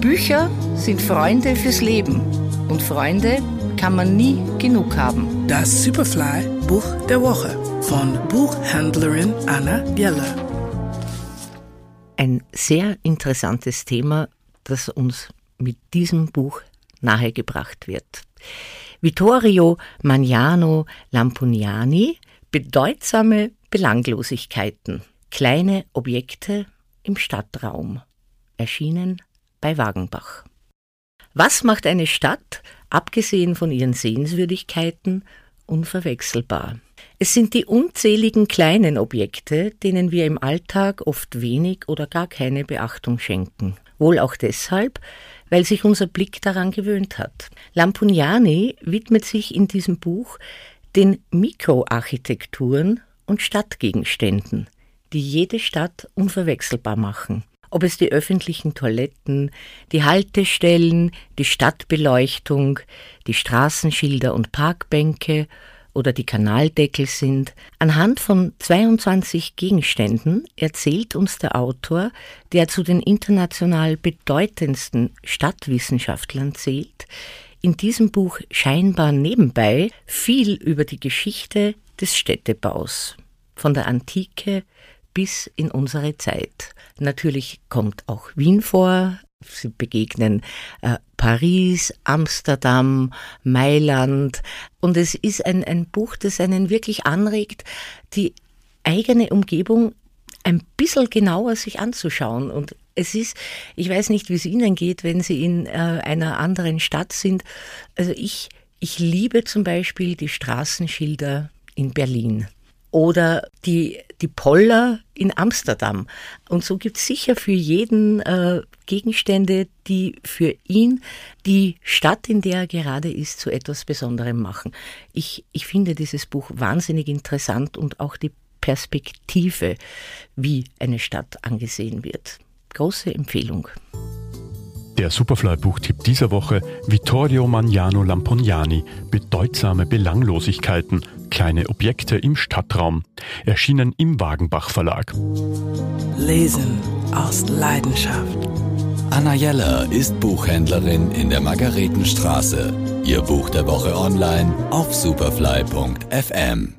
Bücher sind Freunde fürs Leben und Freunde kann man nie genug haben. Das Superfly Buch der Woche von Buchhändlerin Anna Geller. Ein sehr interessantes Thema, das uns mit diesem Buch nahegebracht wird. Vittorio Magnano Lampuniani, bedeutsame Belanglosigkeiten, kleine Objekte im Stadtraum, erschienen bei Wagenbach. Was macht eine Stadt, abgesehen von ihren Sehenswürdigkeiten, unverwechselbar? Es sind die unzähligen kleinen Objekte, denen wir im Alltag oft wenig oder gar keine Beachtung schenken. Wohl auch deshalb, weil sich unser Blick daran gewöhnt hat. Lampugnani widmet sich in diesem Buch den Mikroarchitekturen und Stadtgegenständen, die jede Stadt unverwechselbar machen ob es die öffentlichen Toiletten, die Haltestellen, die Stadtbeleuchtung, die Straßenschilder und Parkbänke oder die Kanaldeckel sind. Anhand von 22 Gegenständen erzählt uns der Autor, der zu den international bedeutendsten Stadtwissenschaftlern zählt, in diesem Buch scheinbar nebenbei viel über die Geschichte des Städtebaus, von der Antike bis in unsere Zeit. Natürlich kommt auch Wien vor. Sie begegnen äh, Paris, Amsterdam, Mailand. Und es ist ein, ein Buch, das einen wirklich anregt, die eigene Umgebung ein bisschen genauer sich anzuschauen. Und es ist, ich weiß nicht, wie es Ihnen geht, wenn Sie in äh, einer anderen Stadt sind. Also ich, ich liebe zum Beispiel die Straßenschilder in Berlin oder die, die Poller in Amsterdam. Und so gibt es sicher für jeden äh, Gegenstände, die für ihn die Stadt, in der er gerade ist, zu etwas Besonderem machen. Ich, ich finde dieses Buch wahnsinnig interessant und auch die Perspektive, wie eine Stadt angesehen wird. Große Empfehlung. Der Superfly-Buchtipp dieser Woche Vittorio Magnano Lampognani Bedeutsame Belanglosigkeiten, kleine Objekte im Stadtraum, erschienen im Wagenbach Verlag. Lesen aus Leidenschaft. Anna Jeller ist Buchhändlerin in der Margaretenstraße. Ihr Buch der Woche online auf superfly.fm.